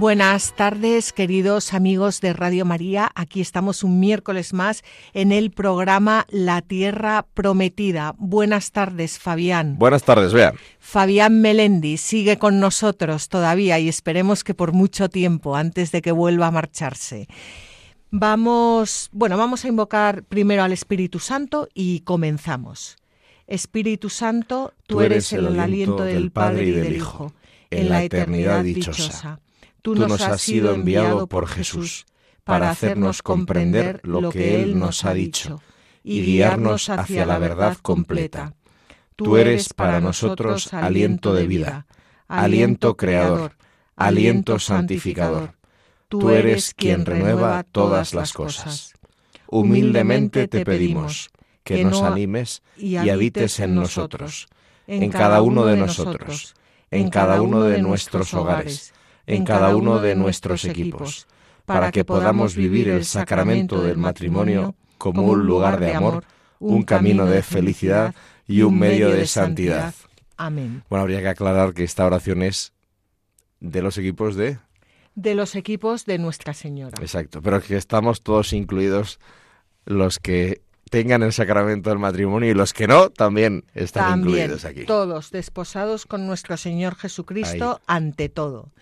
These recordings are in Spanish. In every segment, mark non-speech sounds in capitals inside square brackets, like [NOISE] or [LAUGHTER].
Buenas tardes, queridos amigos de Radio María. Aquí estamos un miércoles más en el programa La Tierra Prometida. Buenas tardes, Fabián. Buenas tardes, Bea. Fabián Melendi sigue con nosotros todavía y esperemos que por mucho tiempo antes de que vuelva a marcharse. Vamos, bueno, vamos a invocar primero al Espíritu Santo y comenzamos. Espíritu Santo, tú, eres el, aliento del Padre y del Hijo, en la eternidad dichosa tú nos has sido enviado por Jesús para hacernos comprender lo que Él nos ha dicho y guiarnos hacia la verdad completa. Tú eres para nosotros aliento de vida, aliento creador, aliento santificador. Tú eres quien renueva todas las cosas. Humildemente te pedimos que nos animes y habites en nosotros, en cada uno de nosotros, en cada uno de nuestros hogares en cada uno de nuestros equipos, para que podamos vivir el sacramento del matrimonio como un lugar de amor, un camino de felicidad y un medio de santidad. Amén. Bueno, habría que aclarar que esta oración es de los equipos de... De los equipos de Nuestra Señora. Exacto, pero que estamos todos incluidos los que tengan el sacramento del matrimonio y los que no también están incluidos aquí. Todos desposados con nuestro Señor Jesucristo ante todo.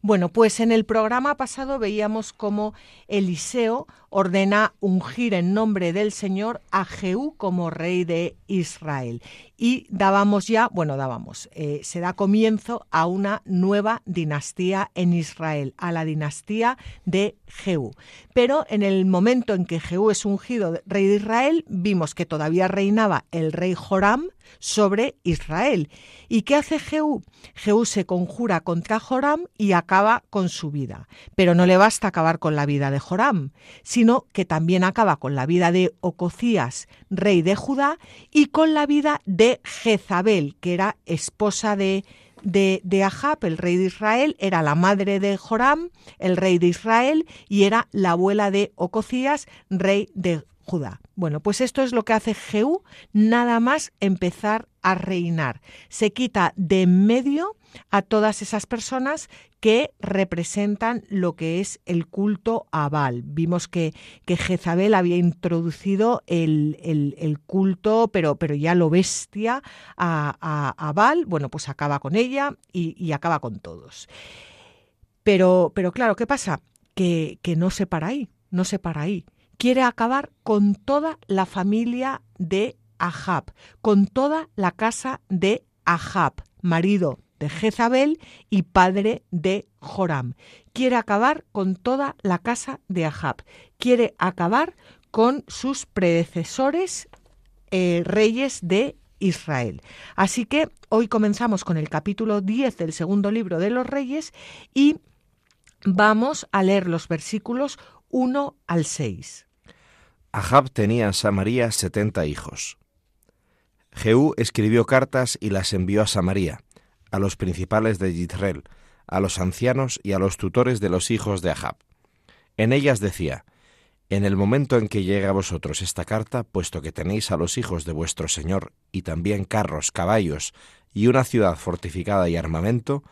Bueno, pues en el programa pasado veíamos cómo Eliseo ordena ungir en nombre del Señor a Jehú como rey de Israel. Y dábamos ya, bueno, dábamos, eh, se da comienzo a una nueva dinastía en Israel, a la dinastía de Jehú. Pero en el momento en que Jehú es ungido rey de Israel, vimos que todavía reinaba el rey Joram sobre Israel. ¿Y qué hace Jehú? Jehú se conjura contra Joram y acaba con su vida. Pero no le basta acabar con la vida de Joram, sino que también acaba con la vida de Ococías, rey de Judá, con la vida de Jezabel, que era esposa de, de, de, Ahab, el rey de Israel, era la madre de Joram, el rey de Israel, y era la abuela de Ococías, rey de Judá. Bueno, pues esto es lo que hace Jehú nada más empezar a reinar. Se quita de en medio a todas esas personas que representan lo que es el culto a Baal. Vimos que, que Jezabel había introducido el, el, culto, pero, pero ya lo bestia a, a, Baal. Bueno, pues acaba con ella y, y acaba con todos. Pero, pero claro, ¿qué pasa? Que, que no se para ahí, no se para ahí quiere acabar con toda la familia de Ahab, con toda la casa de Ahab, marido de Jezabel y padre de Joram. Quiere acabar con toda la casa de Ahab. Quiere acabar con sus predecesores eh, reyes de Israel. Así que hoy comenzamos con el capítulo 10 del segundo libro de los reyes y vamos a leer los versículos 1 al 6. Ahab tenía en Samaria setenta hijos. Jehú escribió cartas y las envió a Samaria, a los principales de Yisrael, a los ancianos y a los tutores de los hijos de Ahab. En ellas decía, En el momento en que llegue a vosotros esta carta, puesto que tenéis a los hijos de vuestro Señor, y también carros, caballos, y una ciudad fortificada y armamento,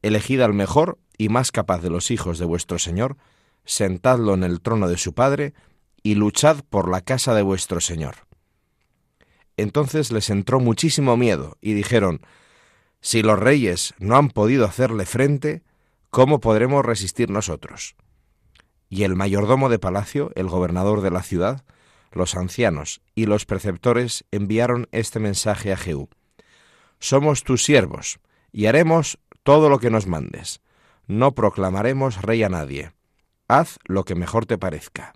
elegid al mejor y más capaz de los hijos de vuestro Señor, sentadlo en el trono de su Padre, y luchad por la casa de vuestro Señor. Entonces les entró muchísimo miedo y dijeron, Si los reyes no han podido hacerle frente, ¿cómo podremos resistir nosotros? Y el mayordomo de palacio, el gobernador de la ciudad, los ancianos y los preceptores enviaron este mensaje a Jehú. Somos tus siervos, y haremos todo lo que nos mandes. No proclamaremos rey a nadie. Haz lo que mejor te parezca.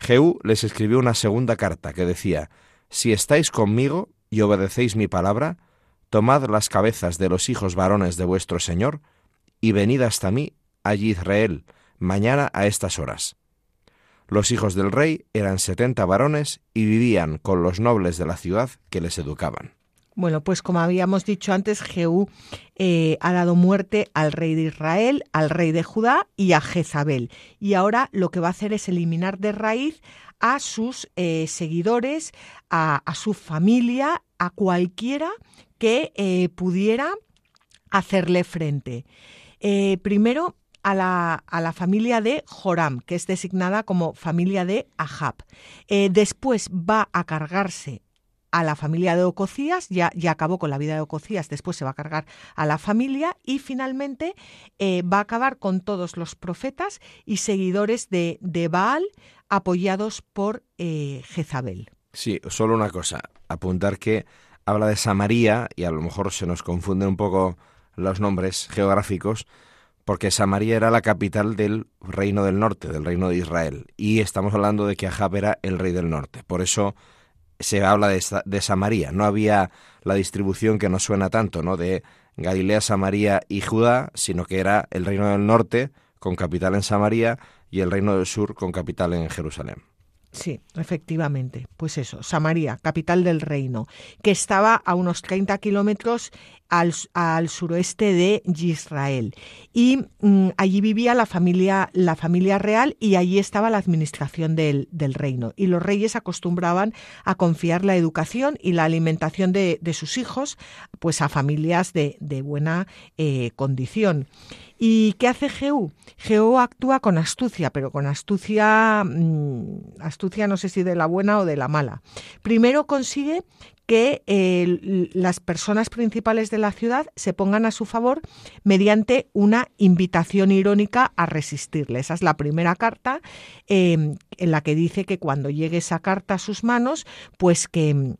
Jehú les escribió una segunda carta que decía, Si estáis conmigo y obedecéis mi palabra, tomad las cabezas de los hijos varones de vuestro Señor, y venid hasta mí, allí Israel, mañana a estas horas. Los hijos del rey eran setenta varones y vivían con los nobles de la ciudad que les educaban. Bueno, pues como habíamos dicho antes, Jehú eh, ha dado muerte al rey de Israel, al rey de Judá y a Jezabel. Y ahora lo que va a hacer es eliminar de raíz a sus eh, seguidores, a, su familia, a cualquiera que eh, pudiera hacerle frente. primero, a la, a la, familia de Joram, que es designada como familia de Ahab. después va a cargarse a la familia de Ococías, ya, ya acabó con la vida de Ococías, después se va a cargar a la familia y finalmente eh, va a acabar con todos los profetas y seguidores de, de Baal apoyados por eh, Jezabel. Sí, solo una cosa, apuntar que habla de Samaria y a lo mejor se nos confunden un poco los nombres geográficos, porque Samaria era la capital del reino del norte, del reino de Israel, y estamos hablando de que Ahab era el rey del norte. Por eso se habla de, de Samaria. No había la distribución que nos suena tanto, ¿no? De Galilea, Samaria y Judá, sino que era el reino del norte con capital en Samaria y el reino del sur con capital en Jerusalén. Sí, efectivamente. Pues eso, Samaria, capital del reino, que estaba a unos 30 kilómetros al, suroeste de Israel. Y mm, allí vivía la familia, la familia real y allí estaba la administración del, reino. Y los reyes acostumbraban a confiar la educación y la alimentación de, sus hijos pues a familias de, buena eh, condición. ¿Y qué hace Jehú? Jehú actúa con astucia, pero con astucia, mm, astucia no sé si de la buena o de la mala. Primero consigue que las personas principales de la ciudad se pongan a su favor mediante una invitación irónica a resistirle. Esa es la primera carta eh, en la que dice que cuando llegue esa carta a sus manos, pues que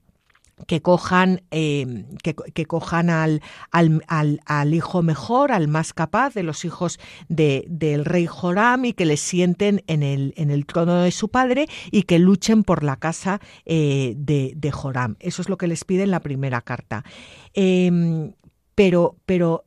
que cojan, eh, que, cojan al, al, al, hijo mejor, al más capaz de los hijos de, del rey Joram y que le sienten en el, en el trono de su padre y que luchen por la casa eh, de, de, Joram. Eso es lo que les pide en la primera carta. Em, pero, pero,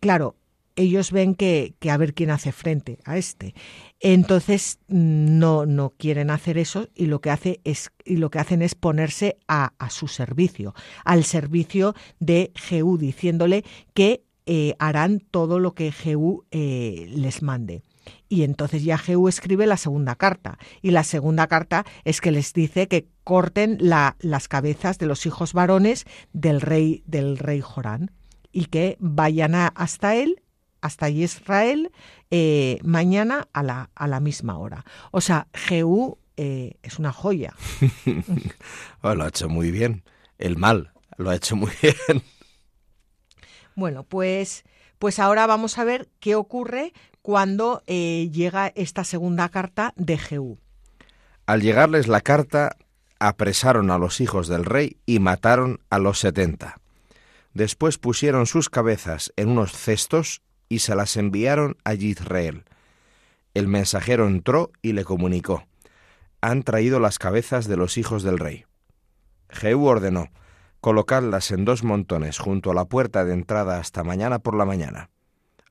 claro, ellos ven que, que, a ver quién hace frente a este. Entonces no, no quieren hacer eso y lo que hace es y lo que hacen es ponerse a, su servicio, al servicio de Jehú, diciéndole que eh, harán todo lo que Jehú eh, les mande. Y entonces ya Jehú escribe la segunda carta. Y la segunda carta es que les dice que corten la, las cabezas de los hijos varones del rey, del rey Jorán y que vayan hasta él hasta Israel eh, mañana a la, a la misma hora. O sea, Jehú eh, es una joya. [LAUGHS] Oh, lo ha hecho muy bien. El mal lo ha hecho muy [LAUGHS] bien. Bueno, pues, pues ahora vamos a ver qué ocurre cuando eh, llega esta segunda carta de Jehú. Al llegarles la carta, apresaron a los hijos del rey y mataron a los setenta. Después pusieron sus cabezas en unos cestos y se las enviaron a Israel. El mensajero entró y le comunicó, han traído las cabezas de los hijos del rey. Jehú ordenó, colocadlas en dos montones junto a la puerta de entrada hasta mañana por la mañana.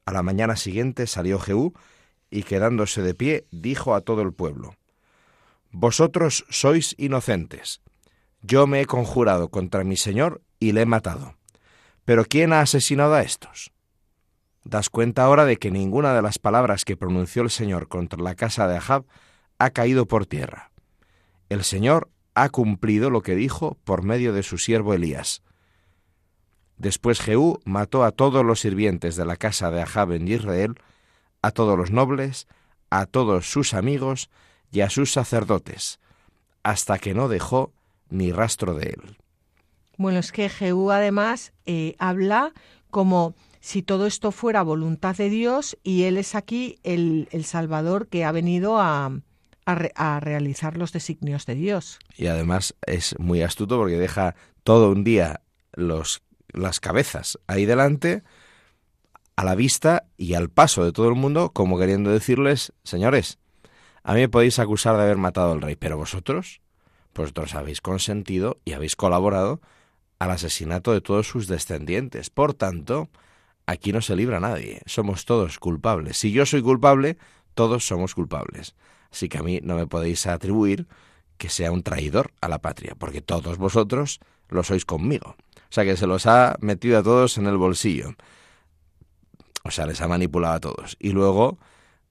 A la mañana siguiente salió Jehú y quedándose de pie dijo a todo el pueblo, Vosotros sois inocentes. Yo me he conjurado contra mi señor y le he matado. Pero ¿quién ha asesinado a estos? Das cuenta ahora de que ninguna de las palabras que pronunció el Señor contra la casa de Ahab ha caído por tierra. El Señor ha cumplido lo que dijo por medio de su siervo Elías. Después Jehú mató a todos los sirvientes de la casa de Ahab en Israel, a todos los nobles, a todos sus amigos y a sus sacerdotes, hasta que no dejó ni rastro de él. Bueno, es que Jehú además eh, habla como si todo esto fuera voluntad de Dios y Él es aquí el, Salvador que ha venido a, a, realizar los designios de Dios. Y además es muy astuto porque deja todo un día los, las cabezas ahí delante, a la vista y al paso de todo el mundo, como queriendo decirles, señores, a mí me podéis acusar de haber matado al rey, pero vosotros, vosotros habéis consentido y habéis colaborado al asesinato de todos sus descendientes. Por tanto, aquí no se libra nadie, somos todos culpables. Si yo soy culpable, Todos somos culpables. Así que a mí no me podéis atribuir que sea un traidor a la patria, porque todos vosotros lo sois conmigo. O sea que se los ha metido a todos en el bolsillo. O sea, les ha manipulado a todos. Y luego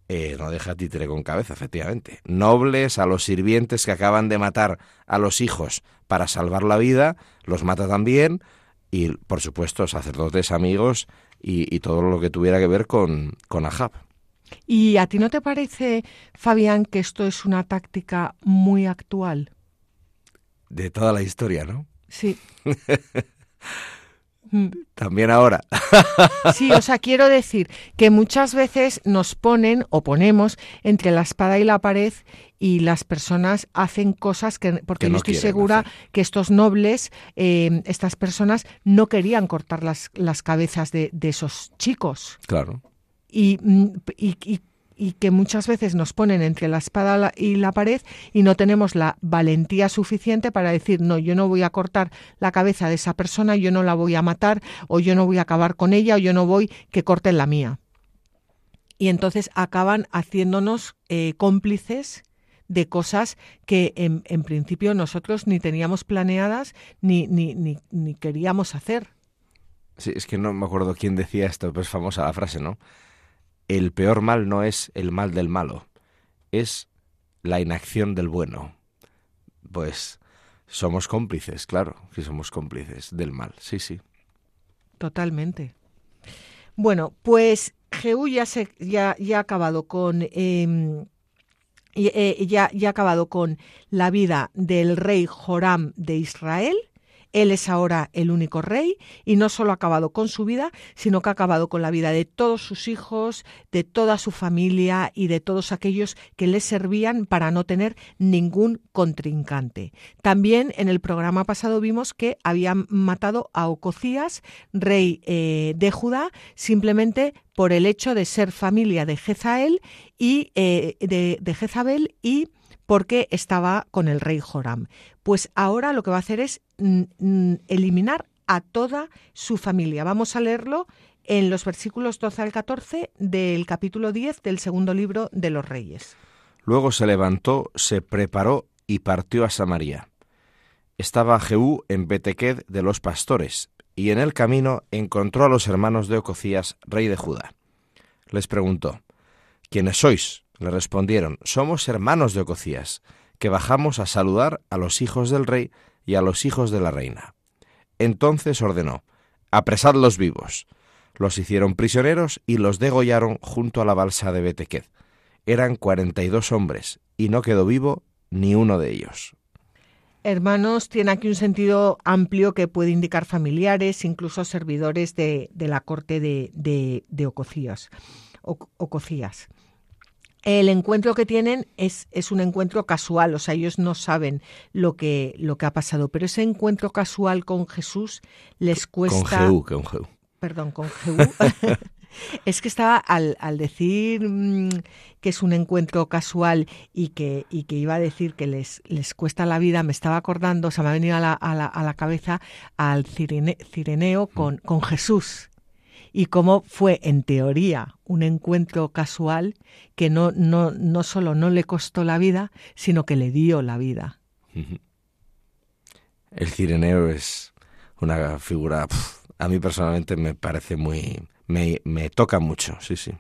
eh, no deja títere con cabeza, efectivamente. Nobles a los sirvientes que acaban de matar a los hijos para salvar la vida, los mata también. Y, por supuesto, sacerdotes, amigos y, todo lo que tuviera que ver con, con Ahab. ¿Y a ti no te parece, Fabián, que esto es una táctica muy actual? De toda la historia, ¿no? Sí. [LAUGHS] También ahora. [LAUGHS] Sí, o sea, quiero decir que muchas veces nos ponen o ponemos entre la espada y la pared y las personas hacen cosas que, porque no estoy segura que estos nobles, eh, estas personas, no querían cortar las, las cabezas de, de esos chicos. Claro. Y, mm, y, y y que muchas veces nos ponen entre la espada y la pared y no tenemos la valentía suficiente para decir, no, yo no voy a cortar la cabeza de esa persona, yo no la voy a matar, o yo no voy a acabar con ella, o yo no voy que corten la mía. Y entonces acaban haciéndonos eh, cómplices de cosas que en, principio nosotros ni teníamos planeadas ni, ni, ni, ni queríamos hacer. Sí, es que no me acuerdo quién decía esto, pero es famosa la frase, ¿no? El peor mal no es el mal del malo, es la inacción del bueno. Pues somos cómplices, claro, que somos cómplices del mal, sí, sí. Totalmente. Bueno, pues Jehú ya, se, ya, ya ha acabado con... Eh, ya, ya ha acabado con la vida del rey Joram de Israel él es ahora el único rey y no solo ha acabado con su vida, sino que ha acabado con la vida de todos sus hijos, de toda su familia y de todos aquellos que le servían para no tener ningún contrincante. También en el programa pasado vimos que habían matado a Ococías, rey eh, de Judá, simplemente por el hecho de ser familia de Jezael y eh, de, de Jezabel y porque estaba con el rey Joram. Pues ahora lo que va a hacer es mm, mm, eliminar a toda su familia. Vamos a leerlo en los versículos 12 al 14 del capítulo 10 del segundo libro de los Reyes. Luego se levantó, se preparó y partió a Samaria. Estaba Jehú en Betequed de los pastores, y en el camino encontró a los hermanos de Ococías, rey de Judá. Les preguntó, ¿quiénes sois? Le respondieron, somos hermanos de Ococías, que bajamos a saludar a los hijos del rey y a los hijos de la reina. Entonces ordenó, apresadlos vivos. Los hicieron prisioneros y los degollaron junto a la balsa de Betequed. Eran cuarenta y dos hombres, y no quedó vivo ni uno de ellos. Hermanos tiene aquí un sentido amplio que puede indicar familiares, incluso servidores de, la corte de, de, Ococías. Ococías el encuentro que tienen es, es, un encuentro casual, o sea, ellos no saben lo que, lo que ha pasado, pero ese encuentro casual con Jesús les cuesta... Con con Jehú. Perdón, con Jehú. [LAUGHS] es que estaba al, al decir mm, que es un encuentro casual y que, y que iba a decir que les, les cuesta la vida, me estaba acordando, o sea, me ha venido a la, a la, a la cabeza al Cireneo con, con Jesús y cómo fue, en teoría, un encuentro casual que no, no, no solo no le costó la vida, sino que le dio la vida. El cireneo es una figura, a mí personalmente me parece muy, me, me toca mucho, sí, sí.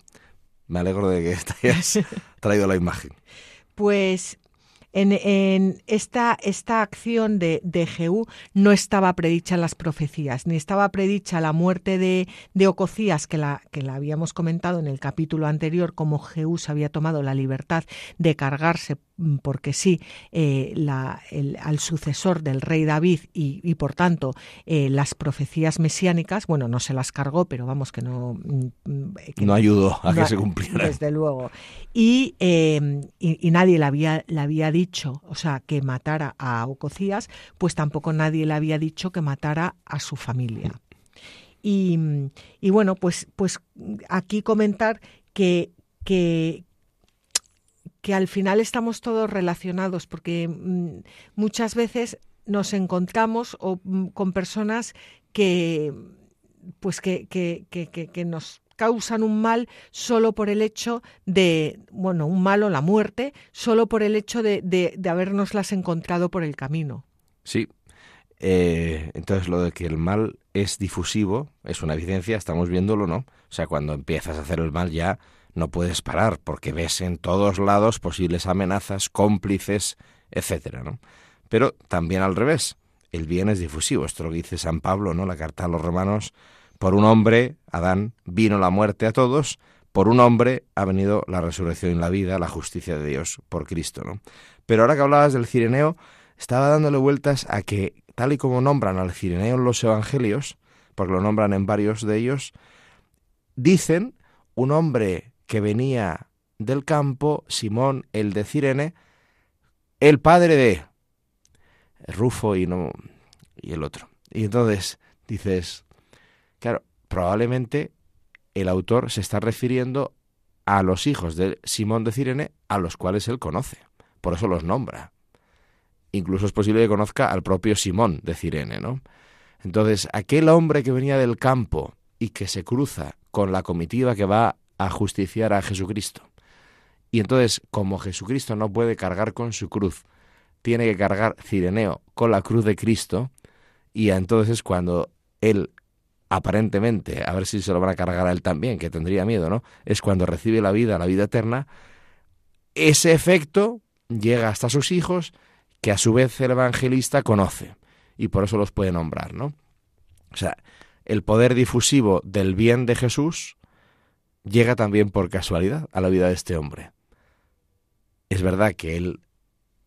Me alegro de que te hayas [LAUGHS] traído la imagen. Pues en, esta, esta, acción de, de, Jehú no estaba predicha en las profecías, ni estaba predicha la muerte de, de Ococías, que la, que la habíamos comentado en el capítulo anterior, como Jehú se había tomado la libertad de cargarse porque sí, eh, la, el, al sucesor del rey David y, y por tanto eh, las profecías mesiánicas, bueno, no se las cargó, pero vamos que no... Mm, mm, no ayudó a que se cumplieran. Desde luego. Y, eh, y, y, nadie le había, le había dicho, o sea, que matara a Ococías, pues tampoco nadie le había dicho que matara a su familia. Y, y bueno, pues, pues aquí comentar que, que, que al final estamos todos relacionados, porque mm, muchas veces nos encontramos mm, con personas que pues que, que, que, que, nos causan un mal solo por el hecho de, bueno, un mal o la muerte, solo por el hecho de, de, de habernoslas encontrado por el camino. Sí. Eh, entonces lo de que el mal es difusivo es una evidencia, estamos viéndolo, ¿no? O sea, cuando empiezas a hacer el mal ya no puedes parar porque ves en todos lados posibles amenazas, cómplices, etcétera, ¿no? Pero también al revés, el bien es difusivo, esto lo dice San Pablo, ¿no? La carta a los romanos, por un hombre, Adán, vino la muerte a todos, por un hombre ha venido la resurrección y la vida, la justicia de Dios, por Cristo, ¿no? Pero ahora que hablabas del Cireneo, estaba dándole vueltas a que, tal y como nombran al Cireneo en los Evangelios, porque lo nombran en varios de ellos, dicen un hombre que venía del campo, Simón el de Cirene, el padre de Rufo y no y el otro. Y entonces dices, claro, probablemente el autor se está refiriendo a los hijos de Simón de Cirene a los cuales él conoce. Por eso los nombra. Incluso es posible que conozca al propio Simón de Cirene, ¿no? Entonces, aquel hombre que venía del campo y que se cruza con la comitiva que va a justiciar a Jesucristo. Y entonces, como Jesucristo no puede cargar con su cruz, tiene que cargar Cireneo con la cruz de Cristo, y entonces cuando él aparentemente, a ver si se lo van a cargar a él también, que tendría miedo, ¿no? Es cuando recibe la vida, la vida eterna, ese efecto llega hasta sus hijos, que a su vez el evangelista conoce, y por eso los puede nombrar, ¿no? O sea, el poder difusivo del bien de Jesús llega también por casualidad a la vida de este hombre. Es verdad que él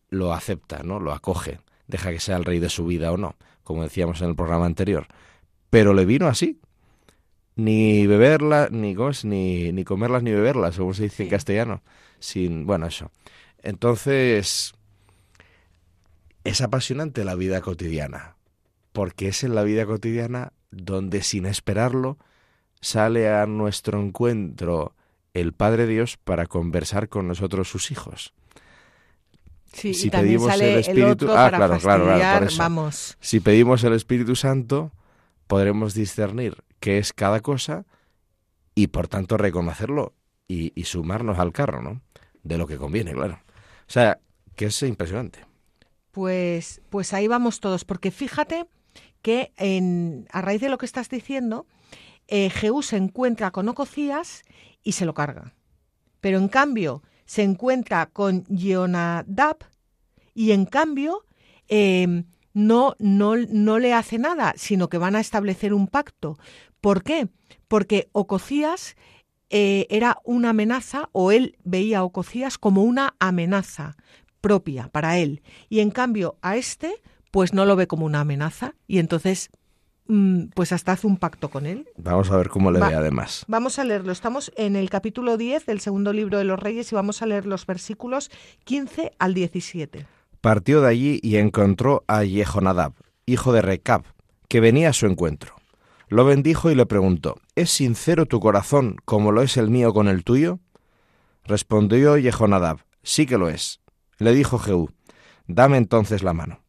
lo acepta, ¿no? Lo acoge, deja que sea el rey de su vida o no, como decíamos en el programa anterior, pero le vino así. Ni beberla, ni, ni, ni comerlas ni beberlas, como se dice en castellano. Sin, bueno, eso. Entonces, es apasionante la vida cotidiana, porque es en la vida cotidiana donde sin esperarlo sale a nuestro encuentro el Padre Dios para conversar con nosotros sus hijos. Sí, si pedimos el Espíritu, ah, claro, claro, claro, vamos. Si pedimos el Espíritu Santo, podremos discernir qué es cada cosa y por tanto reconocerlo y, y sumarnos al carro, ¿no? De lo que conviene, claro. O sea, que es impresionante. Pues, pues ahí vamos todos, porque fíjate que en, a raíz de lo que estás diciendo, eh, Jehú se encuentra con Ococías y se lo carga. Pero en cambio se encuentra con Jonadab y en cambio em, no, no, no le hace nada, sino que van a establecer un pacto. ¿Por qué? Porque Ococías eh, era una amenaza o él veía a Ococías como una amenaza propia para él. Y en cambio a este pues no lo ve como una amenaza y entonces pues hasta hace un pacto con él. Vamos a ver cómo le ve además. Vamos a leerlo. Estamos en el capítulo 10 del segundo libro de los Reyes y vamos a leer los versículos 15 al 17. Partió de allí y encontró a Jehonadab, hijo de Recab, que venía a su encuentro. Lo bendijo y le preguntó, ¿Es sincero tu corazón como lo es el mío con el tuyo? Respondió Jehonadab, sí que lo es. Le dijo Jehú, dame entonces la mano.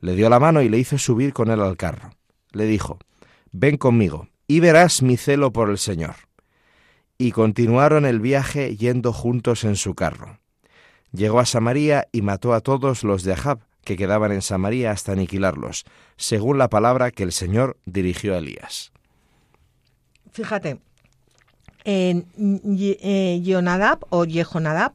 Le dio la mano y le hizo subir con él al carro le dijo, Ven conmigo, y verás mi celo por el Señor. Y continuaron el viaje yendo juntos en su carro. Llegó a Samaria y mató a todos los de Ahab que quedaban en Samaria hasta aniquilarlos, según la palabra que el Señor dirigió a Elías. Fíjate, en Jonadab o Jehonadab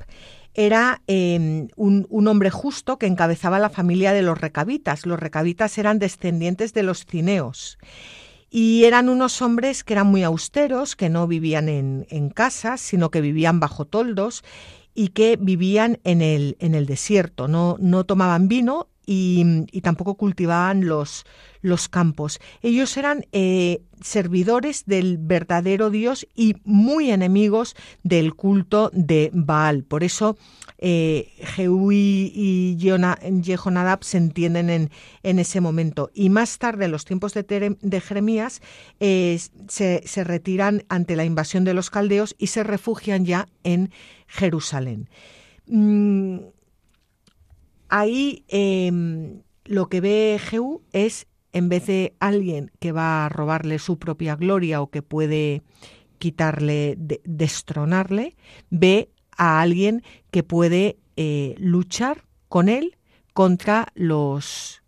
era em, un, un, hombre justo que encabezaba la familia de los recabitas. Los recabitas eran descendientes de los cineos. Y eran unos hombres que eran muy austeros, que no vivían en, en casas, sino que vivían bajo toldos y que vivían en el, en el desierto. No, no tomaban vino y, tampoco cultivaban los, los campos. Ellos eran eh, servidores del verdadero Dios y muy enemigos del culto de Baal. Por eso eh, y Jehonadab se entienden en, en, ese momento. Y más tarde, en los tiempos de, de Jeremías, eh, se, se, retiran ante la invasión de los caldeos y se refugian ya en Jerusalén. Mm, ahí em, lo que ve Jehú es en vez de alguien que va a robarle su propia gloria o que puede quitarle, destronarle, ve a alguien que puede eh, luchar con él contra los,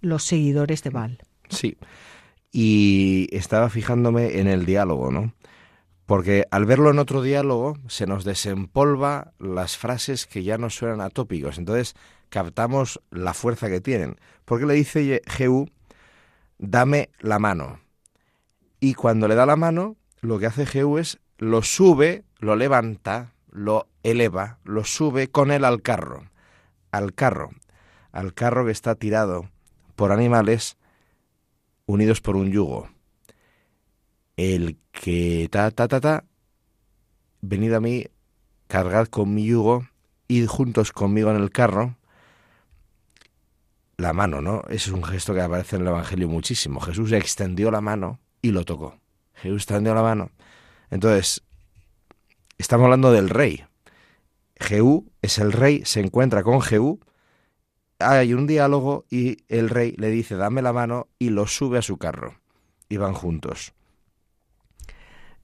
los seguidores de Baal. Sí, y estaba fijándome en el diálogo, ¿no? Porque al verlo en otro diálogo se nos desempolva las frases que ya no suenan atópicos. Entonces captamos la fuerza que tienen. Porque le dice Jehú, dame la mano. Y cuando le da la mano, lo que hace Jehú es lo sube, lo levanta, lo eleva, lo sube con él al carro. Al carro. Al carro que está tirado por animales unidos por un yugo. El que ta ta ta ta, venid a mí, cargad con mi yugo, id juntos conmigo en el carro. La mano, ¿no? Es un gesto que aparece en el Evangelio muchísimo. Jesús extendió la mano y lo tocó. Jesús extendió la mano. Entonces, estamos hablando del rey. Jehú es el rey, se encuentra con Jehú hay un diálogo y el rey le dice dame la mano y lo sube a su carro y van juntos.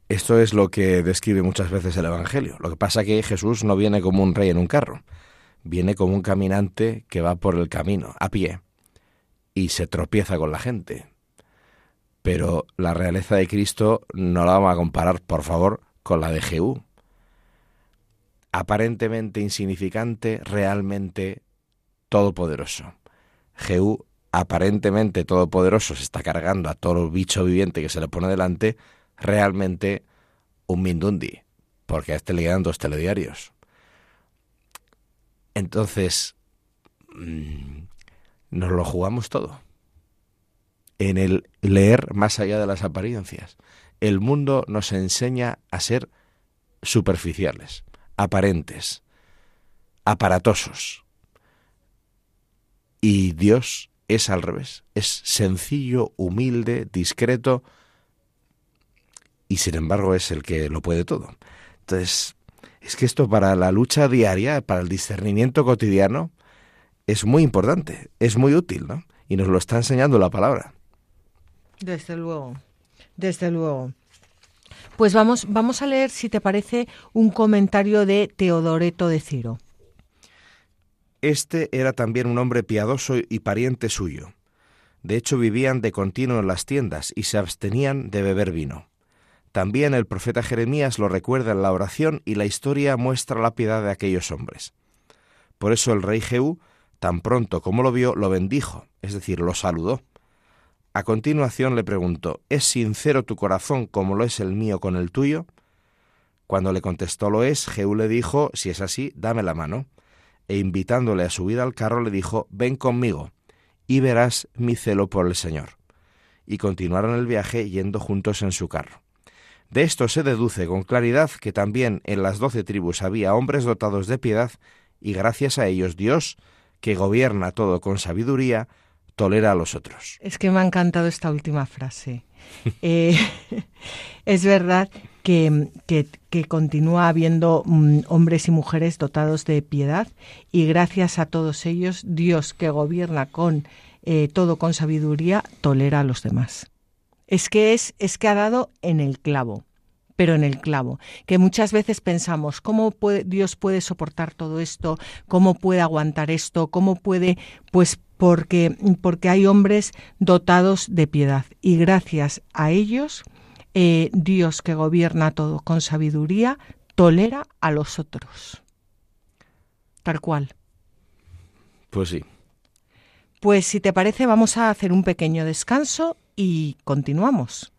Esto es lo que describe muchas veces el Evangelio. Lo que pasa es que Jesús no viene como un rey en un carro, viene como un caminante que va por el camino, a pie, y se tropieza con la gente. Pero la realeza de Cristo no la vamos a comparar, por favor, con la de Jehú. Aparentemente insignificante, realmente todopoderoso. Jehú, aparentemente todopoderoso, se está cargando a todo bicho viviente que se le pone delante, realmente un mindundi, porque a este le quedan dos telediarios. Entonces, mm, nos lo jugamos todo. En el leer más allá de las apariencias. El mundo nos enseña a ser superficiales, aparentes, aparatosos. Y Dios es al revés, es sencillo, humilde, discreto, y sin embargo es el que lo puede todo. Entonces, es que esto para la lucha diaria, para el discernimiento cotidiano, es muy importante, es muy útil, ¿no? Y nos lo está enseñando la palabra. Desde luego, desde luego. Pues vamos, vamos a leer, si te parece, un comentario de Teodoreto de Ciro. Este era también un hombre piadoso y pariente suyo. De hecho, vivían de continuo en las tiendas y se abstenían de beber vino. También el profeta Jeremías lo recuerda en la oración y la historia muestra la piedad de aquellos hombres. Por eso el rey Jehú, tan pronto como lo vio, lo bendijo, es decir, lo saludó. A continuación le preguntó, ¿Es sincero tu corazón como lo es el mío con el tuyo? Cuando le contestó lo es, Jehú le dijo, si es así, dame la mano e invitándole a subir al carro le dijo, ven conmigo, y verás mi celo por el Señor. Y continuaron el viaje yendo juntos en su carro. De esto se deduce con claridad que también en las doce tribus había hombres dotados de piedad, y gracias a ellos Dios, que gobierna todo con sabiduría, tolera a los otros. Es que me ha encantado esta última frase. [LAUGHS] Eh, [LAUGHS] es verdad que, continúa habiendo mm, hombres y mujeres dotados de piedad y gracias a todos ellos Dios que gobierna con eh, todo con sabiduría tolera a los demás. Es que es, es que ha dado en el clavo pero en el clavo, que muchas veces pensamos, ¿cómo puede, Dios puede soportar todo esto? ¿Cómo puede aguantar esto? ¿Cómo puede? Pues porque, porque hay hombres dotados de piedad y gracias a ellos eh, Dios que gobierna todo con sabiduría tolera a los otros. Tal cual. Pues sí. Pues si te parece vamos a hacer un pequeño descanso y continuamos.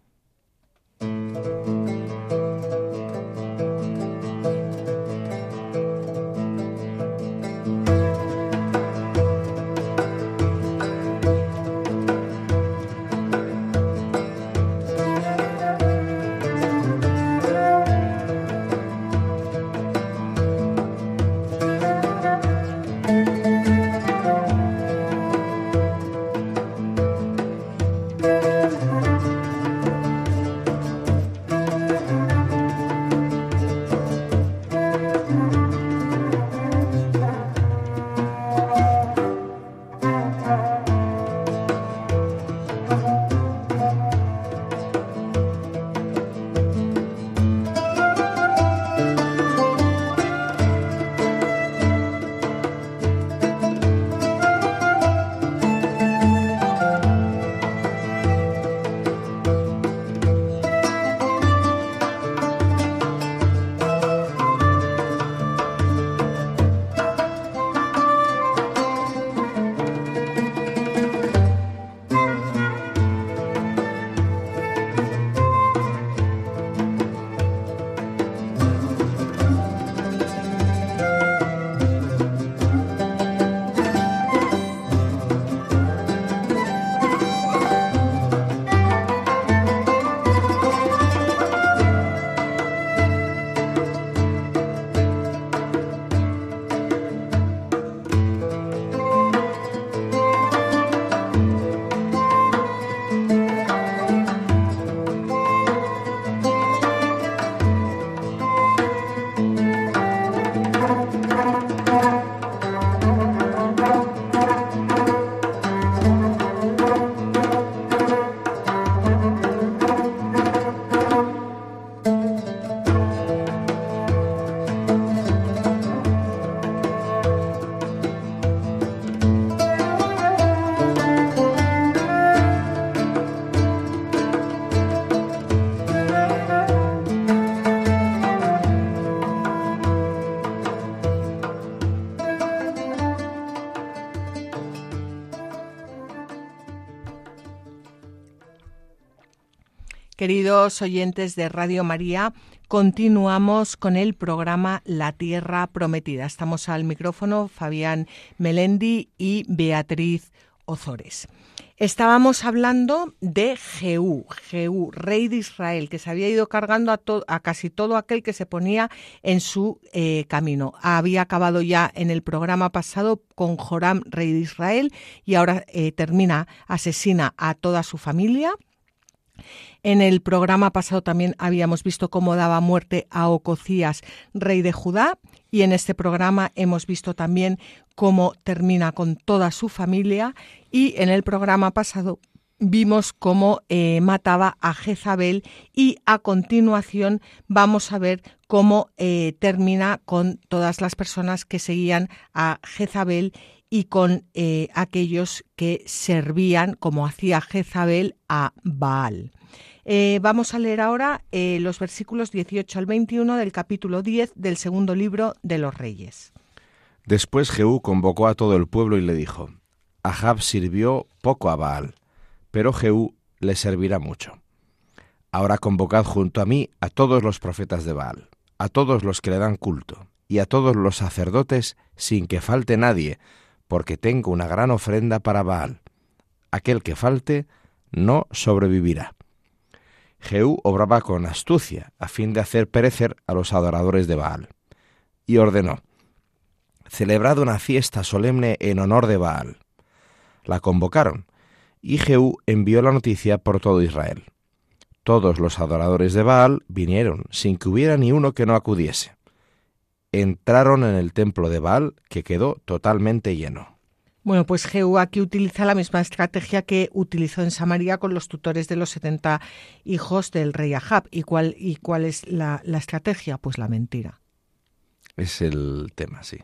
Oyentes de Radio María, continuamos con el programa La Tierra Prometida. Estamos al micrófono Fabián Melendi y Beatriz Ozores. Estábamos hablando de Jehú, Jehú, rey de Israel, que se había ido cargando a, a casi todo aquel que se ponía en su eh, camino. Había acabado ya en el programa pasado con Joram, rey de Israel, y ahora eh, termina, asesina a toda su familia. En el programa pasado también habíamos visto cómo daba muerte a Ococías, rey de Judá, y en este programa hemos visto también cómo termina con toda su familia y en el programa pasado vimos cómo eh, mataba a Jezabel y a continuación vamos a ver cómo eh, termina con todas las personas que seguían a Jezabel y con eh, aquellos que servían, como hacía Jezabel, a Baal. vamos a leer ahora los versículos 18 al 21 del capítulo 10 del segundo libro de los Reyes. Después Jehú convocó a todo el pueblo y le dijo, Ahab sirvió poco a Baal, pero Jehú le servirá mucho. Ahora convocad junto a mí a todos los profetas de Baal, a todos los que le dan culto, y a todos los sacerdotes sin que falte nadie, porque tengo una gran ofrenda para Baal. Aquel que falte no sobrevivirá. Jehú obraba con astucia, a fin de hacer perecer a los adoradores de Baal. Y ordenó, Celebrad una fiesta solemne en honor de Baal la convocaron, y Jehú envió la noticia por todo Israel. Todos los adoradores de Baal vinieron, sin que hubiera ni uno que no acudiese. Entraron en el templo de Baal, que quedó totalmente lleno. Bueno, pues Jehú aquí utiliza la misma estrategia que utilizó en Samaria con los tutores de los 70 hijos del rey Ahab. ¿Y cuál, y cuál es la, la estrategia? Pues la mentira. Es el tema, sí.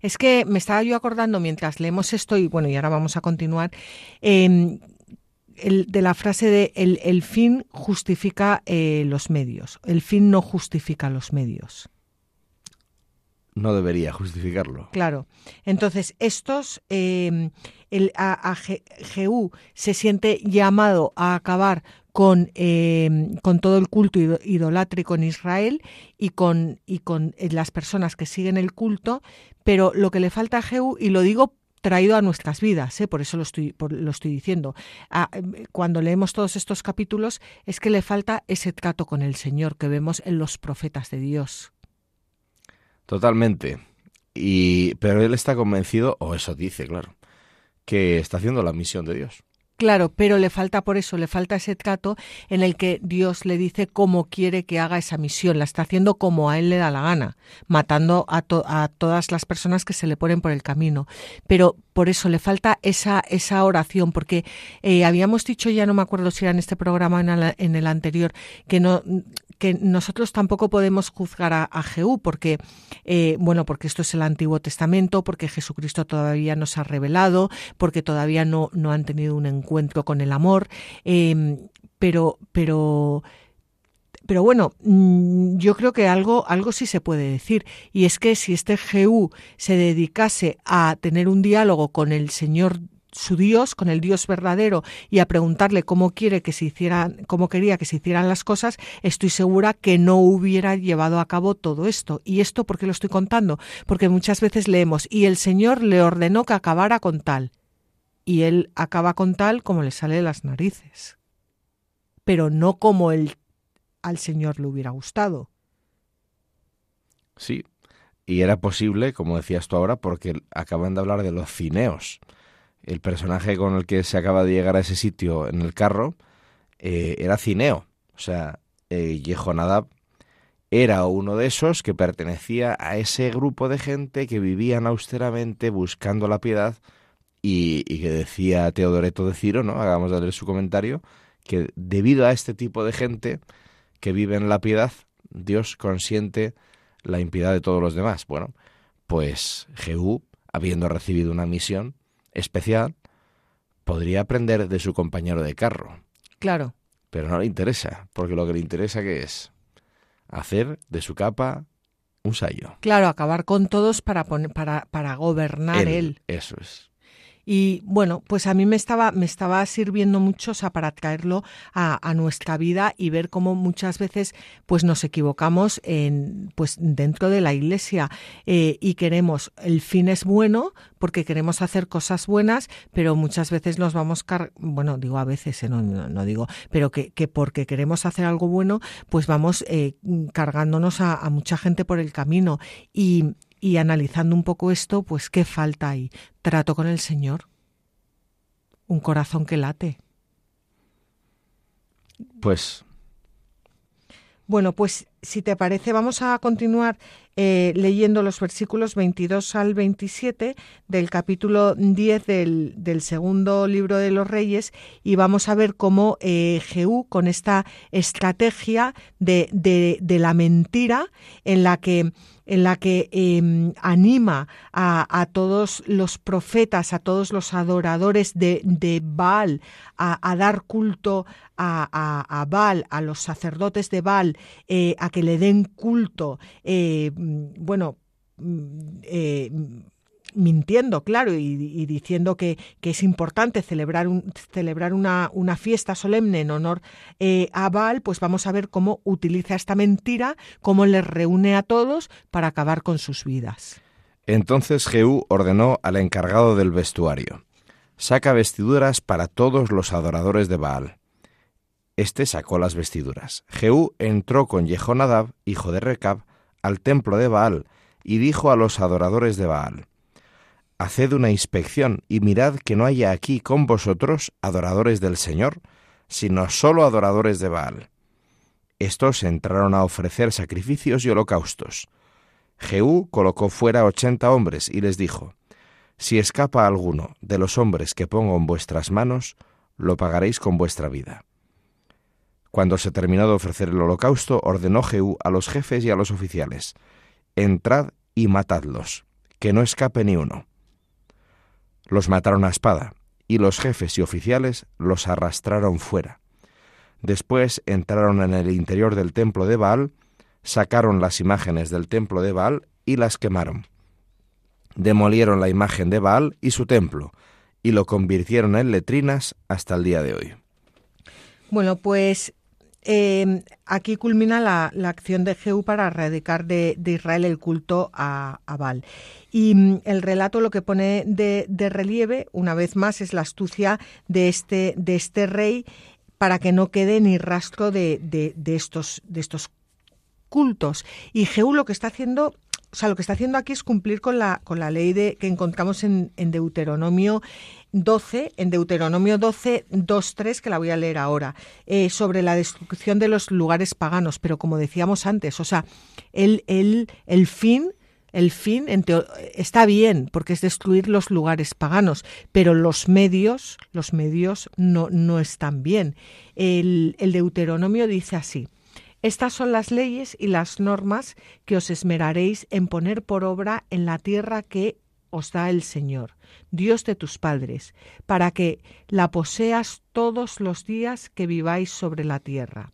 Es que me estaba yo acordando mientras leemos esto, y bueno, y ahora vamos a continuar, em, de la frase de el, fin justifica eh, los medios, el fin no justifica los medios. No debería justificarlo. Claro. Entonces, estos, em, el, a, se siente llamado a acabar con, em, con todo el culto idolátrico en Israel y con, y con eh, las personas que siguen el culto, pero lo que le falta a Jehú, y lo digo traído a nuestras vidas, ¿eh? por eso lo estoy, lo estoy diciendo. Em, cuando leemos todos estos capítulos es que le falta ese trato con el Señor que vemos en los profetas de Dios. Totalmente. Y, pero él está convencido, o eso dice, claro, que está haciendo la misión de Dios. Claro, pero le falta por eso, le falta ese trato en el que Dios le dice cómo quiere que haga esa misión. La está haciendo como a él le da la gana, matando a, todas las personas que se le ponen por el camino. Pero por eso le falta esa, esa oración, porque eh, habíamos dicho, ya no me acuerdo si era en este programa o en, el anterior, que no nosotros tampoco podemos juzgar a, a Jehú porque, eh, bueno, porque esto es el Antiguo Testamento, porque Jesucristo todavía no se ha revelado, porque todavía no, no han tenido un encuentro con el amor, em, pero, pero, pero bueno, mm, yo creo que algo, algo sí se puede decir, y es que si este Jehú se dedicase a tener un diálogo con el Señor su Dios, con el Dios verdadero, y a preguntarle cómo quiere que se hicieran, cómo quería que se hicieran las cosas, estoy segura que no hubiera llevado a cabo todo esto. ¿Y esto por qué lo estoy contando? Porque muchas veces leemos, y el Señor le ordenó que acabara con tal. Y él acaba con tal como le sale de las narices. Pero no como él al Señor le hubiera gustado. Sí, y era posible, como decías tú ahora, porque acaban de hablar de los cineos el personaje con el que se acaba de llegar a ese sitio en el carro eh, era Cineo. O sea, eh, Yehonadab era uno de esos que pertenecía a ese grupo de gente que vivían austeramente buscando la piedad y, que decía Teodoreto de Ciro, ¿no? Hagamos de leer su comentario, que debido a este tipo de gente que vive en la piedad, Dios consiente la impiedad de todos los demás. Bueno, pues Jehú, habiendo recibido una misión, especial, podría aprender de su compañero de carro. Claro. Pero no le interesa, porque lo que le interesa que es hacer de su capa un sallo. Claro, acabar con todos para, poner, para, para gobernar él, Eso es. Y bueno, pues a mí me estaba, me estaba sirviendo mucho para traerlo a, nuestra vida y ver cómo muchas veces pues nos equivocamos en, pues dentro de la iglesia eh, y queremos, el fin es bueno porque queremos hacer cosas buenas, pero muchas veces nos vamos, car bueno, digo a veces, eh, no, no, digo, pero que, que, porque queremos hacer algo bueno, pues vamos eh, cargándonos a, a mucha gente por el camino. Y, y analizando un poco esto, pues qué falta ahí. Trato con el Señor. Un corazón que late. Pues bueno, pues si te parece, vamos a continuar eh, leyendo los versículos 22 al 27 del capítulo 10 del, segundo libro de los Reyes y vamos a ver cómo eh, Jehú, con esta estrategia de, de la mentira en la que en la que em, anima a, todos los profetas, a todos los adoradores de, de Baal, a, dar culto a, a, Baal, a los sacerdotes de Baal, eh, a que le den culto, eh, bueno, mm, eh, mintiendo, claro, y, diciendo que, es importante celebrar, celebrar una, una, fiesta solemne en honor eh, a Baal, pues vamos a ver cómo utiliza esta mentira, cómo les reúne a todos para acabar con sus vidas. Entonces Jehú ordenó al encargado del vestuario, saca vestiduras para todos los adoradores de Baal. Este sacó las vestiduras. Jehú entró con Jehonadab, hijo de Recab, al templo de Baal, y dijo a los adoradores de Baal, Haced una inspección y mirad que no haya aquí con vosotros adoradores del Señor, sino solo adoradores de Baal. Estos entraron a ofrecer sacrificios y holocaustos. Jehú colocó fuera ochenta hombres y les dijo, Si escapa alguno de los hombres que pongo en vuestras manos, lo pagaréis con vuestra vida. Cuando se terminó de ofrecer el holocausto, ordenó Jehú a los jefes y a los oficiales, Entrad y matadlos, que no escape ni uno. Los mataron a espada, y los jefes y oficiales los arrastraron fuera. Después entraron en el interior del templo de Baal, sacaron las imágenes del templo de Baal y las quemaron. Demolieron la imagen de Baal y su templo, y lo convirtieron en letrinas hasta el día de hoy. Bueno, pues eh, aquí culmina la, acción de Jehú para erradicar de, Israel el culto a, Baal. Y mm, el relato lo que pone de, relieve, una vez más, es la astucia de este, de este rey para que no quede ni rastro de, estos, de estos cultos. Y Jehú lo que está haciendo o sea, lo que está haciendo aquí es cumplir con la, con la ley de, que encontramos en, en Deuteronomio 12, en Deuteronomio 12, 2, 3, que la voy a leer ahora, eh, sobre la destrucción de los lugares paganos. Pero como decíamos antes, o sea, el, el, el fin el fin está bien porque es destruir los lugares paganos, pero los medios, los medios no, no están bien. El, el Deuteronomio dice así: estas son las leyes y las normas que os esmeraréis en poner por obra en la tierra que os da el Señor, Dios de tus padres, para que la poseas todos los días que viváis sobre la tierra.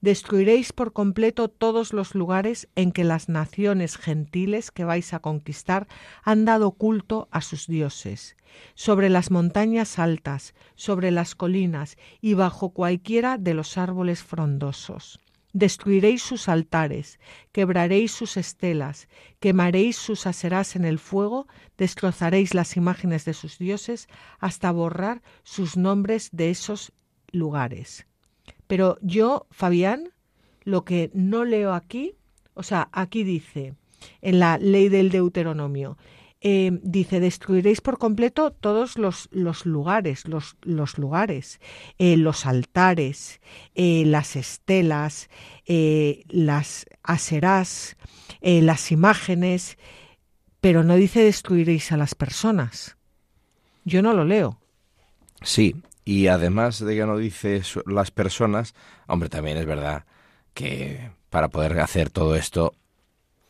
Destruiréis por completo todos los lugares en que las naciones gentiles que vais a conquistar han dado culto a sus dioses, sobre las montañas altas, sobre las colinas y bajo cualquiera de los árboles frondosos. Destruiréis sus altares, quebraréis sus estelas, quemaréis sus aserás en el fuego, destrozaréis las imágenes de sus dioses hasta borrar sus nombres de esos lugares. Pero yo, Fabián, lo que no leo aquí, o sea, aquí dice, en la ley del Deuteronomio, eh, dice, destruiréis por completo todos los, los lugares, los, los lugares, eh, los altares, eh, las estelas, las aserás, las imágenes, pero no dice destruiréis a las personas. Yo no lo leo. Sí, y además de que no dice las personas, hombre, también es verdad que para poder hacer todo esto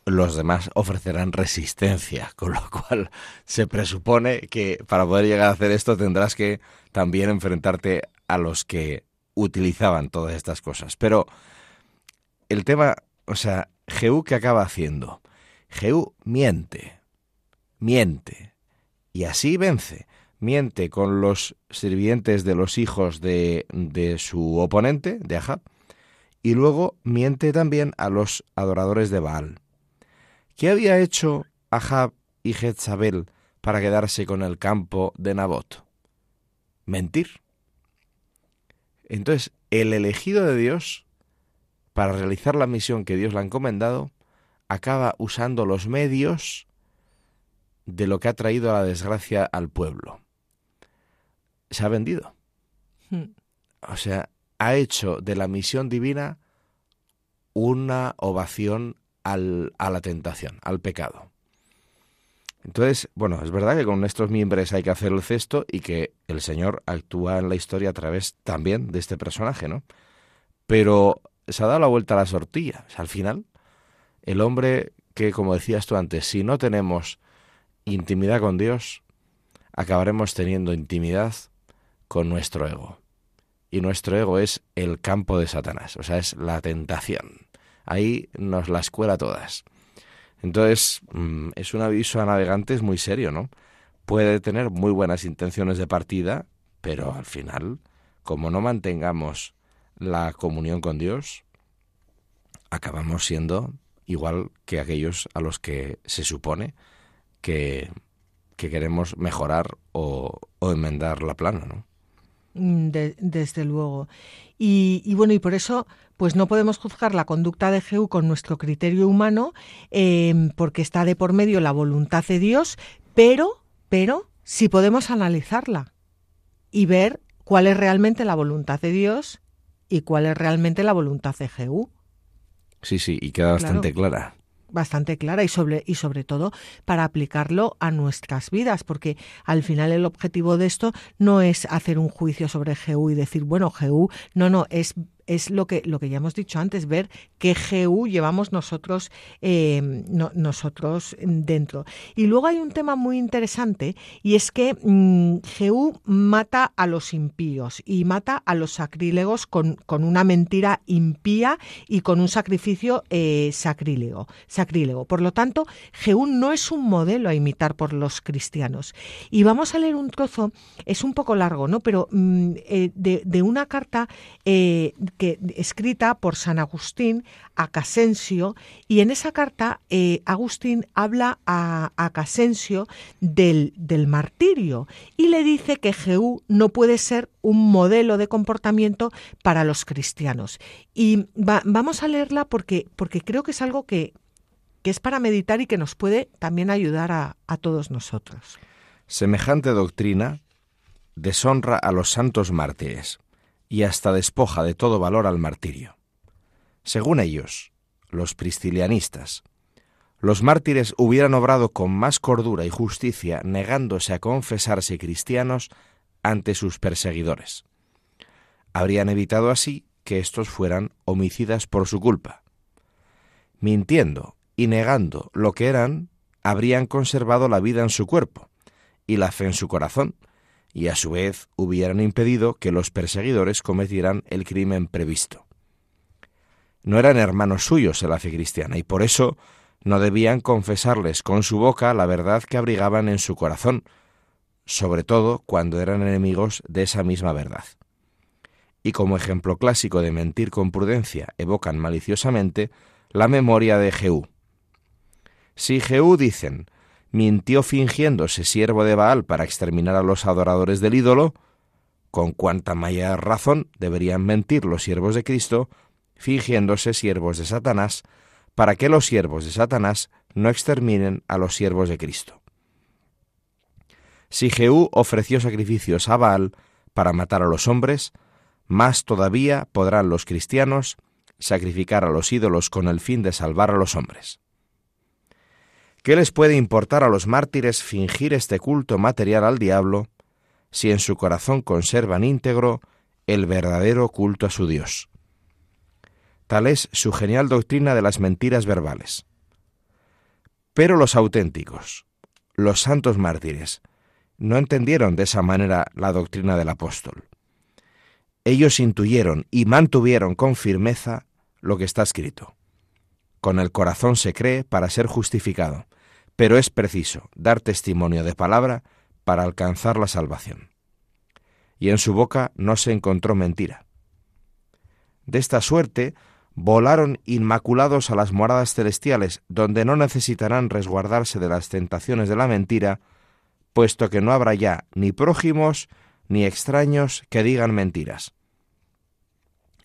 los demás ofrecerán resistencia, [LAUGHS] con lo cual se presupone que para poder llegar a hacer esto tendrás que también enfrentarte a los que utilizaban todas estas cosas. Pero el tema, o sea, Jehú ¿qué acaba haciendo? Jehú miente, miente, y así vence, miente con los sirvientes de los hijos de, de su oponente, de Ahab, y luego miente también a los adoradores de Baal. ¿Qué había hecho Ahab y Jezabel para quedarse con el campo de Nabot? Mentir. Entonces, el elegido de Dios, para realizar la misión que Dios le ha encomendado, acaba usando los medios de lo que ha traído la desgracia al pueblo. Se ha vendido. Hmm. O sea, ha hecho de la misión divina una ovación al, a la tentación, al pecado. Entonces, bueno, es verdad que con estos miembros hay que hacer el cesto y que el Señor actúa en la historia a través también de este personaje, ¿no? Pero se ha dado la vuelta a la sortilla. al final, el hombre que, como decías tú antes, si no tenemos intimidad con Dios, acabaremos teniendo intimidad con nuestro ego. Y nuestro ego es el campo de Satanás, o sea, es la tentación. Ahí nos la escuela todas. Entonces, mm, es un aviso a navegantes muy serio, ¿no? Puede tener muy buenas intenciones de partida, pero al final, como no mantengamos la comunión con Dios, acabamos siendo igual que aquellos a los que se supone que, queremos mejorar o, enmendar la plana, ¿no? Mm, desde luego. Y, bueno, y por eso, pues no podemos juzgar la conducta de Jehú con nuestro criterio humano, em, porque está de por medio la voluntad de Dios, pero, pero, sí podemos analizarla y ver cuál es realmente la voluntad de Dios y cuál es realmente la voluntad de Jehú. Sí, sí, y queda bastante clara bastante clara y sobre, y sobre todo para aplicarlo a nuestras vidas, porque al final el objetivo de esto no es hacer un juicio sobre Jehú y decir, bueno, Jehú, no, no, es es lo que, lo que ya hemos dicho antes, ver qué GU llevamos nosotros, eh, nosotros dentro. Y luego hay un tema muy interesante y es que mm, GU mata a los impíos y mata a los sacrílegos con, con una mentira impía y con un sacrificio eh, sacrílego, sacrílego. Por lo tanto, GU no es un modelo a imitar por los cristianos. Y vamos a leer un trozo, es un poco largo, ¿no? Pero mm, eh, de, de, una carta escrita por San Agustín a Casensio, y en esa carta eh, Agustín habla a, Casensio del, del, martirio y le dice que Jehú no puede ser un modelo de comportamiento para los cristianos. Y vamos a leerla porque, porque creo que es algo que, que es para meditar y que nos puede también ayudar a, a todos nosotros. Semejante doctrina deshonra a los santos mártires y hasta despoja de todo valor al martirio. Según ellos, los priscilianistas, los mártires hubieran obrado con más cordura y justicia negándose a confesarse cristianos ante sus perseguidores. Habrían evitado así que éstos fueran homicidas por su culpa. Mintiendo y negando lo que eran, habrían conservado la vida en su cuerpo y la fe en su corazón, y a su vez hubieran impedido que los perseguidores cometieran el crimen previsto. No eran hermanos suyos en la fe cristiana y por eso no debían confesarles con su boca la verdad que abrigaban en su corazón, sobre todo cuando eran enemigos de esa misma verdad. Y como ejemplo clásico de mentir con prudencia evocan maliciosamente la memoria de Jehú. Si Jehú dicen, mintió fingiéndose siervo de Baal para exterminar a los adoradores del ídolo, con cuánta mayor razón deberían mentir los siervos de Cristo, fingiéndose siervos de Satanás, para que los siervos de Satanás no exterminen a los siervos de Cristo. Si Jehú ofreció sacrificios a Baal para matar a los hombres, más todavía podrán los cristianos sacrificar a los ídolos con el fin de salvar a los hombres. ¿Qué les puede importar a los mártires fingir este culto material al diablo si en su corazón conservan íntegro el verdadero culto a su Dios? Tal es su genial doctrina de las mentiras verbales. Pero los auténticos, los santos mártires, no entendieron de esa manera la doctrina del apóstol. Ellos intuyeron y mantuvieron con firmeza lo que está escrito. Con el corazón se cree para ser justificado, pero es preciso dar testimonio de palabra para alcanzar la salvación. Y en su boca no se encontró mentira. De esta suerte, volaron inmaculados a las moradas celestiales, donde no necesitarán resguardarse de las tentaciones de la mentira, puesto que no habrá ya ni prójimos ni extraños que digan mentiras.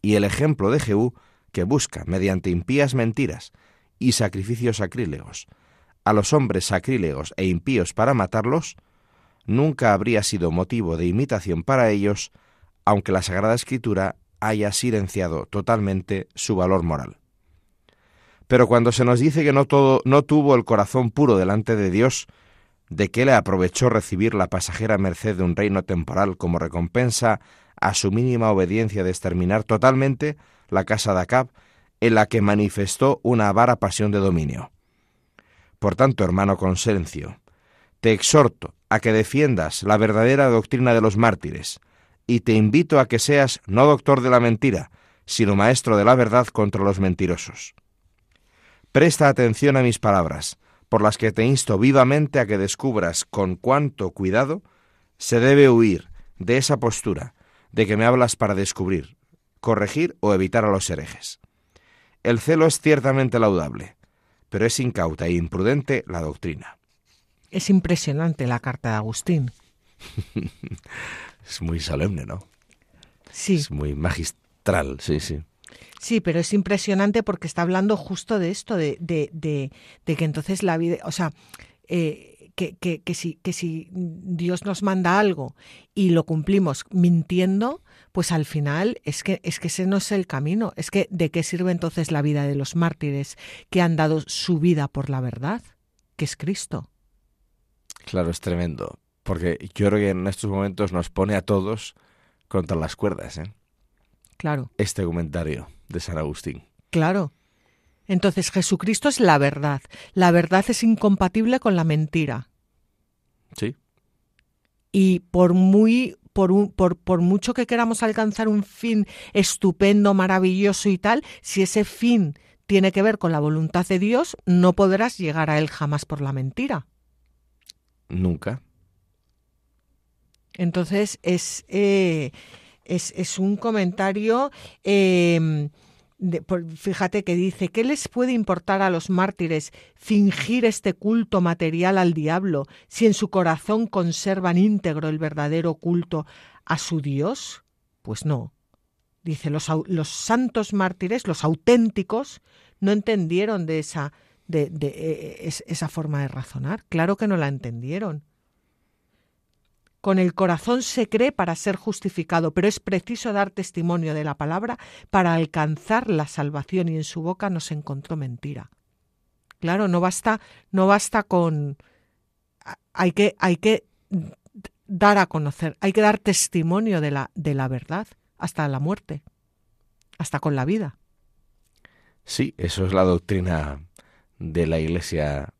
Y el ejemplo de Jehú, que busca, mediante impías mentiras y sacrificios sacrílegos, a los hombres sacrílegos e impíos para matarlos, nunca habría sido motivo de imitación para ellos, aunque la Sagrada Escritura haya silenciado totalmente su valor moral. Pero cuando se nos dice que no, todo, no tuvo el corazón puro delante de Dios, de que le aprovechó recibir la pasajera merced de un reino temporal como recompensa a su mínima obediencia de exterminar totalmente la casa de Acab, en la que manifestó una avara pasión de dominio. Por tanto, hermano Consencio, te exhorto a que defiendas la verdadera doctrina de los mártires, y te invito a que seas no doctor de la mentira, sino maestro de la verdad contra los mentirosos. Presta atención a mis palabras, por las que te insto vivamente a que descubras con cuánto cuidado se debe huir de esa postura de que me hablas para descubrir, corregir o evitar a los herejes. El celo es ciertamente laudable, pero es incauta e imprudente la doctrina. Es impresionante la carta de Agustín. [LAUGHS] es muy solemne, ¿no? Sí. Es muy magistral, sí, sí. Sí, pero es impresionante porque está hablando justo de esto, de, de, de, de que entonces la vida, o sea, eh, que, que, que, si, que si Dios nos manda algo y lo cumplimos mintiendo, pues al final es que, es que ese no es el camino. Es que ¿de qué sirve entonces la vida de los mártires que han dado su vida por la verdad, que es Cristo? Claro, es tremendo. Porque yo creo que en estos momentos nos pone a todos contra las cuerdas, ¿eh? Claro. Este comentario de San Agustín. Claro. Entonces Jesucristo es la verdad. La verdad es incompatible con la mentira. Sí. Y por muy por, un, por, por mucho que queramos alcanzar un fin estupendo, maravilloso y tal, si ese fin tiene que ver con la voluntad de Dios, no podrás llegar a él jamás por la mentira. Nunca. Entonces es, eh, es, es, un comentario eh, fíjate que dice, ¿qué les puede importar a los mártires fingir este culto material al diablo si en su corazón conservan íntegro el verdadero culto a su Dios? Pues no. Dice, los, los santos mártires, los auténticos, no entendieron de esa, de, de, de esa forma de razonar. Claro que no la entendieron. Con el corazón se cree para ser justificado, pero es preciso dar testimonio de la palabra para alcanzar la salvación y en su boca no se encontró mentira. Claro, no basta, no basta con hay que hay que dar a conocer, hay que dar testimonio de la de la verdad hasta la muerte, hasta con la vida. Sí, eso es la doctrina de la Iglesia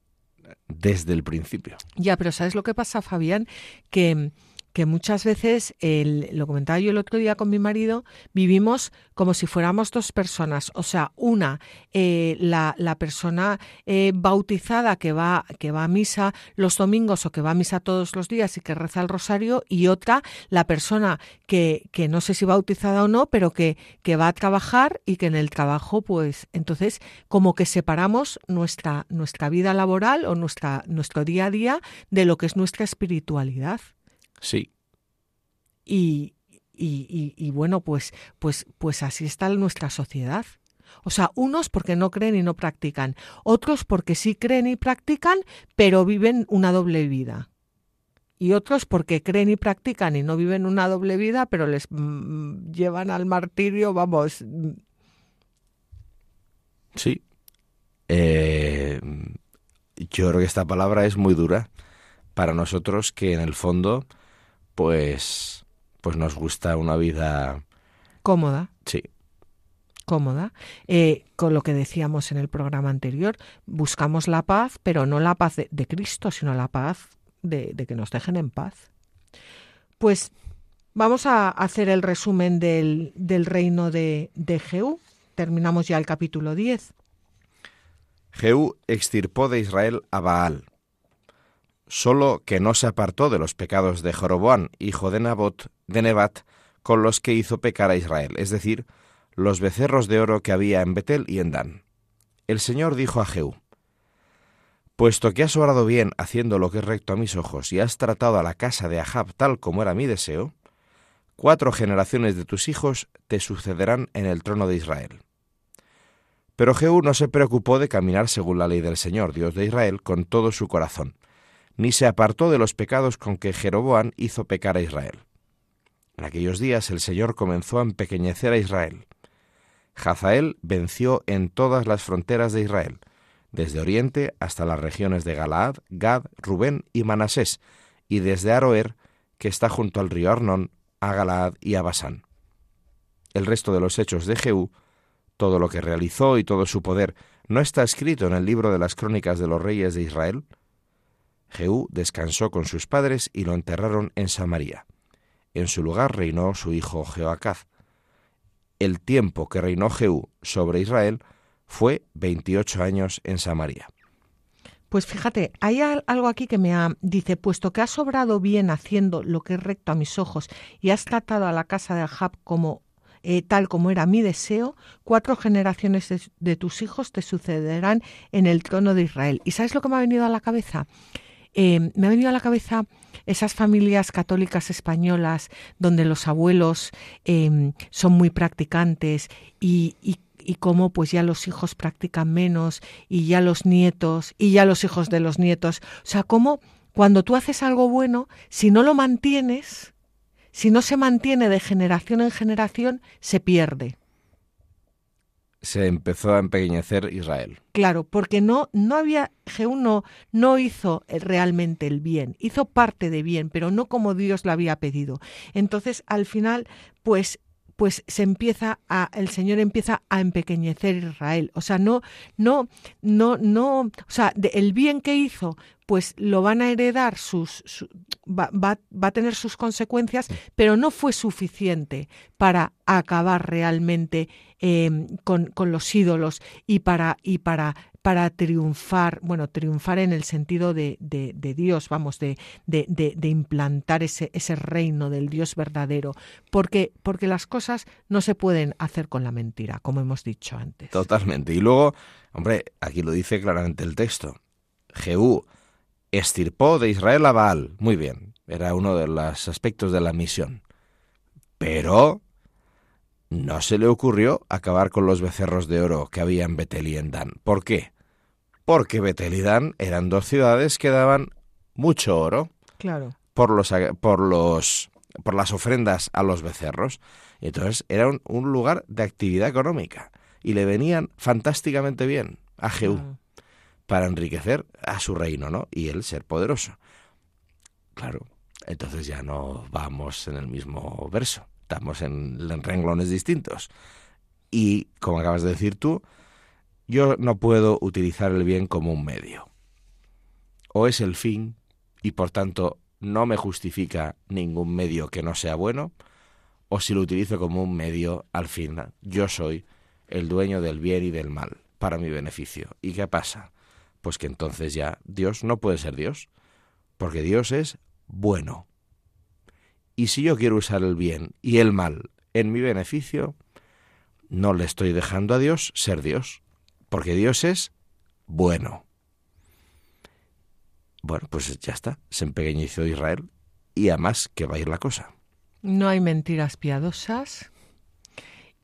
desde el principio. Ya, pero ¿sabes lo que pasa, Fabián? Que, que muchas veces, lo comentaba yo el otro día con mi marido, vivimos como si fuéramos dos personas. O sea, una, eh, la, la, persona eh, bautizada que va, que va a misa los domingos o que va a misa todos los días y que reza el rosario, y otra, la persona que, que no sé si bautizada o no, pero que, que va a trabajar y que en el trabajo, pues, entonces, como que separamos nuestra, nuestra vida laboral o nuestra, nuestro día a día de lo que es nuestra espiritualidad. Sí. Y, y, y, y, bueno, pues, pues, pues así está nuestra sociedad. O sea, unos porque no creen y no practican, otros porque sí creen y practican, pero viven una doble vida. Y otros porque creen y practican y no viven una doble vida, pero les mmm, llevan al martirio, vamos. Sí. Eh, yo creo que esta palabra es muy dura para nosotros que en el fondo pues pues nos gusta una vida cómoda. Sí. Cómoda. Eh, con lo que decíamos en el programa anterior, buscamos la paz, pero no la paz de, de Cristo, sino la paz de, de, que nos dejen en paz. Pues vamos a hacer el resumen del, del reino de, de Jehú. Terminamos ya el capítulo 10. Jehú extirpó de Israel a Baal solo que no se apartó de los pecados de Joroboán, hijo de Nabot, de Nebat, con los que hizo pecar a Israel, es decir, los becerros de oro que había en Betel y en Dan. El Señor dijo a Jehú, Puesto que has obrado bien haciendo lo que es recto a mis ojos y has tratado a la casa de Ahab tal como era mi deseo, cuatro generaciones de tus hijos te sucederán en el trono de Israel. Pero Jehú no se preocupó de caminar según la ley del Señor, Dios de Israel, con todo su corazón, ni se apartó de los pecados con que Jeroboán hizo pecar a Israel. En aquellos días el Señor comenzó a empequeñecer a Israel. Hazael venció en todas las fronteras de Israel, desde Oriente hasta las regiones de Galaad, Gad, Rubén y Manasés, y desde Aroer, que está junto al río Arnón, a Galaad y a Basán. El resto de los hechos de Jehú todo lo que realizó y todo su poder no está escrito en el libro de las crónicas de los reyes de Israel. Jehú descansó con sus padres y lo enterraron en Samaria. En su lugar reinó su hijo Jehoacaz. El tiempo que reinó Jehú sobre Israel fue veintiocho años en Samaria. Pues fíjate, hay algo aquí que me ha, dice, puesto que has sobrado bien haciendo lo que es recto a mis ojos y has tratado a la casa de Ahab como eh, tal como era mi deseo, cuatro generaciones de, tus hijos te sucederán en el trono de Israel. ¿Y sabes lo que me ha venido a la cabeza? Eh, me ha venido a la cabeza esas familias católicas españolas donde los abuelos em, son muy practicantes y, y, y cómo pues ya los hijos practican menos y ya los nietos y ya los hijos de los nietos. O sea, cómo cuando tú haces algo bueno, si no lo mantienes, si no se mantiene de generación en generación, se pierde. Se empezó a empequeñecer Israel. Claro, porque no, no había, Jehú no, hizo realmente el bien, hizo parte de bien, pero no como Dios lo había pedido. Entonces, al final, pues pues se empieza a el Señor empieza a empequeñecer Israel, o sea, no no no no, o sea, el bien que hizo pues lo van a heredar sus, va, va, a tener sus consecuencias, pero no fue suficiente para acabar realmente em, con, con, los ídolos y para, y para para triunfar, bueno, triunfar en el sentido de, de, Dios, vamos, de, de, implantar ese, ese reino del Dios verdadero, porque, porque las cosas no se pueden hacer con la mentira, como hemos dicho antes. Totalmente. Y luego, hombre, aquí lo dice claramente el texto. Jehú estirpó de Israel a Baal. Muy bien, era uno de los aspectos de la misión. Pero no se le ocurrió acabar con los becerros de oro que había en Betel y en Dan. ¿Por qué? porque Betel y Dan eran dos ciudades que daban mucho oro claro. por, los, por, los, por las ofrendas a los becerros. Entonces era un, lugar de actividad económica y le venían fantásticamente bien a Jehú para enriquecer a su reino ¿no? y él ser poderoso. Claro, entonces ya no vamos en el mismo verso, estamos en renglones distintos. Y como acabas de decir tú, yo no puedo utilizar el bien como un medio. O es el fin y por tanto no me justifica ningún medio que no sea bueno, o si lo utilizo como un medio, al fin yo soy el dueño del bien y del mal para mi beneficio. ¿Y qué pasa? Pues que entonces ya Dios no puede ser Dios, porque Dios es bueno. Y si yo quiero usar el bien y el mal en mi beneficio, no le estoy dejando a Dios ser Dios porque Dios es bueno. Bueno, pues ya está, se empequeñeció Israel y a más que va a ir la cosa. No hay mentiras piadosas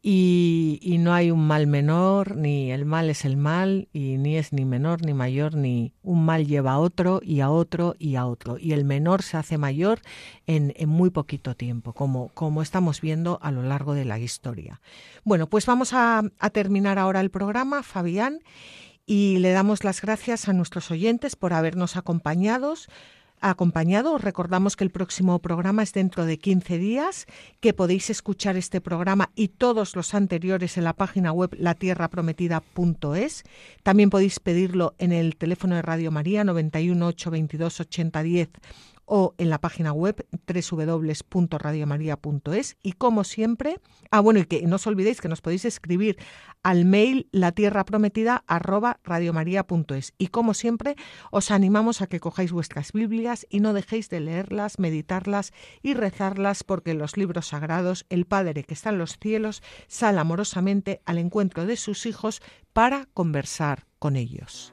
y, no hay un mal menor, ni el mal es el mal, y ni es ni menor ni mayor, ni un mal lleva a otro y a otro y a otro. Y el menor se hace mayor en, en muy poquito tiempo, como, como estamos viendo a lo largo de la historia. Bueno, pues vamos a, a terminar ahora el programa, Fabián, y le damos las gracias a nuestros oyentes por habernos acompañados acompañado. Os recordamos que el próximo programa es dentro de 15 días, que podéis escuchar este programa y todos los anteriores en la página web latierraprometida.es. También podéis pedirlo en el teléfono de Radio María 91 822 8010 o en la página web www.radiomaria.es y como siempre, ah bueno, y que no os olvidéis que nos podéis escribir al mail la tierra prometida arroba radiomaria.es y como siempre os animamos a que cojáis vuestras Biblias y no dejéis de leerlas, meditarlas y rezarlas porque en los libros sagrados el Padre que está en los cielos sale amorosamente al encuentro de sus hijos para conversar con ellos.